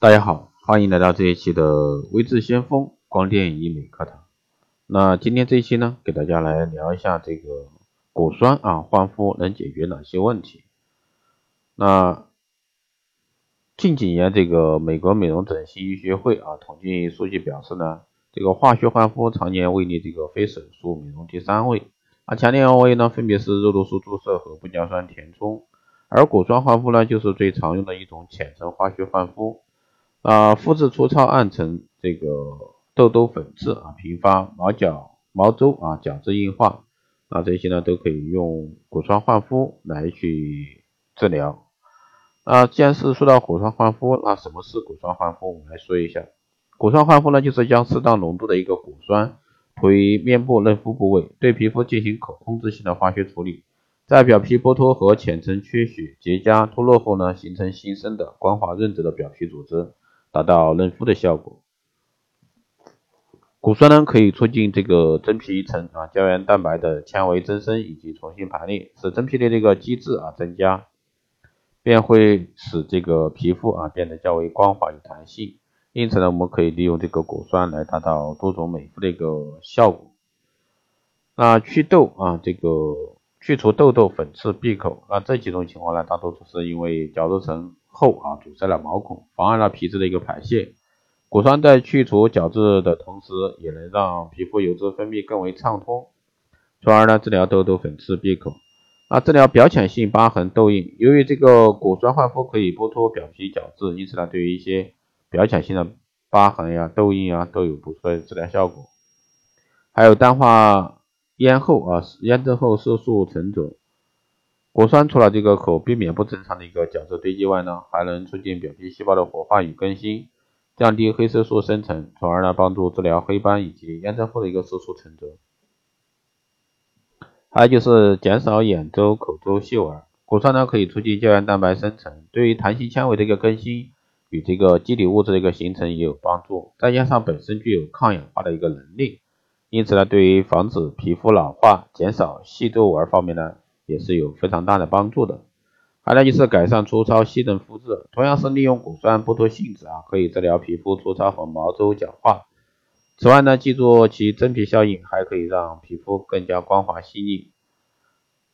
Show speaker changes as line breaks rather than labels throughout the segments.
大家好，欢迎来到这一期的微智先锋光电医美课堂。那今天这一期呢，给大家来聊一下这个果酸啊焕肤能解决哪些问题。那近几年，这个美国美容整形医学会啊统计数据表示呢，这个化学焕肤常年位列这个非手术美容第三位，啊前两位呢分别是肉毒素注射和玻尿酸填充，而果酸焕肤呢就是最常用的一种浅层化学焕肤。啊，肤质粗糙暗沉，这个痘痘粉刺啊频发，毛角毛周啊角质硬化，啊这些呢都可以用果酸焕肤来去治疗。啊，既然是说到果酸焕肤，那什么是果酸焕肤？我们来说一下，果酸焕肤呢就是将适当浓度的一个果酸涂于面部嫩肤部位，对皮肤进行可控制性的化学处理，在表皮剥脱和浅层缺血结痂脱落后呢，形成新生的光滑润泽的表皮组织。达到嫩肤的效果。果酸呢，可以促进这个真皮层啊胶原蛋白的纤维增生以及重新排列，使真皮的这个机制啊增加，便会使这个皮肤啊变得较为光滑有弹性。因此呢，我们可以利用这个果酸来达到多种美肤的一个效果。那祛痘啊，这个去除痘痘、粉刺、闭口，那这几种情况呢，大多数是因为角质层。后啊堵塞了毛孔，妨碍了皮脂的一个排泄。果酸在去除角质的同时，也能让皮肤油脂分泌更为畅通，从而呢治疗痘痘、粉刺、闭口。啊，治疗表浅性疤痕、痘印。由于这个果酸焕肤可以剥脱表皮角质，因此呢对于一些表浅性的疤痕呀、痘印啊都有不错的治疗效果。还有淡化咽后啊炎症后色素沉着。果酸除了这个可避免不正常的一个角质堆积外呢，还能促进表皮细胞的活化与更新，降低黑色素生成，从而呢帮助治疗黑斑以及炎症后的一个色素沉着。还有就是减少眼周、口周细纹。果酸呢可以促进胶原蛋白生成，对于弹性纤维的一个更新与这个基底物质的一个形成也有帮助。再加上本身具有抗氧化的一个能力，因此呢对于防止皮肤老化、减少细皱纹方面呢。也是有非常大的帮助的，还有就是改善粗糙细嫩肤质，同样是利用果酸剥脱性质啊，可以治疗皮肤粗糙和毛周角化。此外呢，记住其真皮效应，还可以让皮肤更加光滑细腻。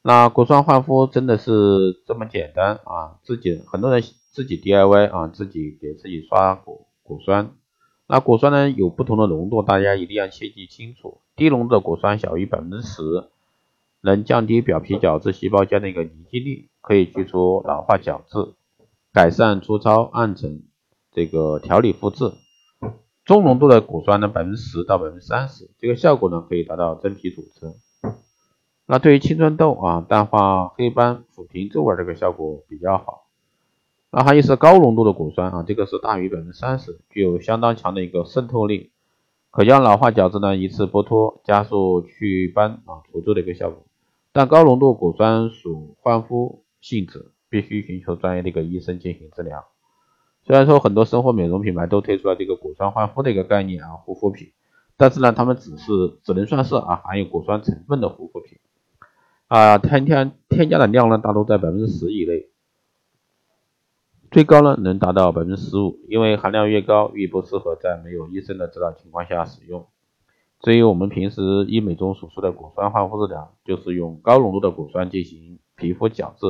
那果酸焕肤真的是这么简单啊？自己很多人自己 DIY 啊，自己给自己刷果果酸。那果酸呢有不同的浓度，大家一定要切记清楚，低浓度的果酸小于百分之十。能降低表皮角质细胞间的一个凝集力，可以去除老化角质，改善粗糙暗沉，这个调理肤质。中浓度的果酸呢，百分之十到百分之三十，这个效果呢可以达到真皮组织。那对于青春痘啊、淡化黑斑、抚平皱纹这个效果比较好。那还有是高浓度的果酸啊，这个是大于百分之三十，具有相当强的一个渗透力，可将老化角质呢一次剥脱，加速祛斑啊除皱的一个效果。但高浓度果酸属焕肤性质，必须寻求专业的一个医生进行治疗。虽然说很多生活美容品牌都推出了这个果酸焕肤的一个概念啊护肤品，但是呢，他们只是只能算是啊含有果酸成分的护肤品啊，添添添加的量呢大多在百分之十以内，最高呢能达到百分之十五，因为含量越高越不适合在没有医生的指导情况下使用。至于我们平时医美中所说的果酸焕肤治疗，就是用高浓度的果酸进行皮肤角质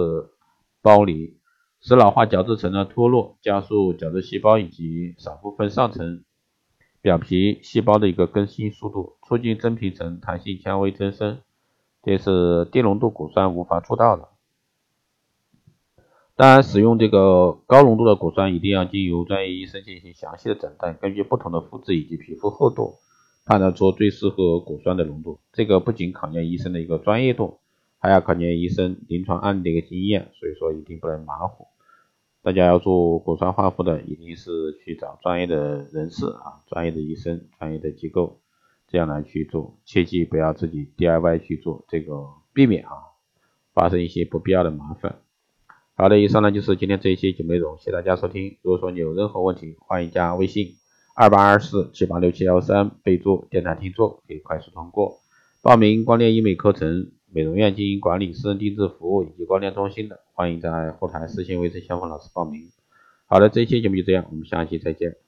剥离，使老化角质层的脱落，加速角质细胞以及少部分上层表皮细胞的一个更新速度，促进真皮层弹性纤维增生，这是低浓度果酸无法做到的。当然，使用这个高浓度的果酸，一定要经由专业医生进行详细的诊断，根据不同的肤质以及皮肤厚度。判断出最适合果酸的浓度，这个不仅考验医生的一个专业度，还要考验医生临床案例的一个经验，所以说一定不能马虎。大家要做果酸焕肤的，一定是去找专业的人士啊，专业的医生、专业的机构，这样来去做，切记不要自己 DIY 去做，这个避免啊发生一些不必要的麻烦。好的，以上呢就是今天这一期节目内容，谢谢大家收听。如果说你有任何问题，欢迎加微信。二八二四七八六七幺三，备注电台听众可以快速通过。报名光电医美课程、美容院经营管理、私人定制服务以及光电中心的，欢迎在后台私信微信相锋老师报名。好。的，这期节目就这样，我们下期再见。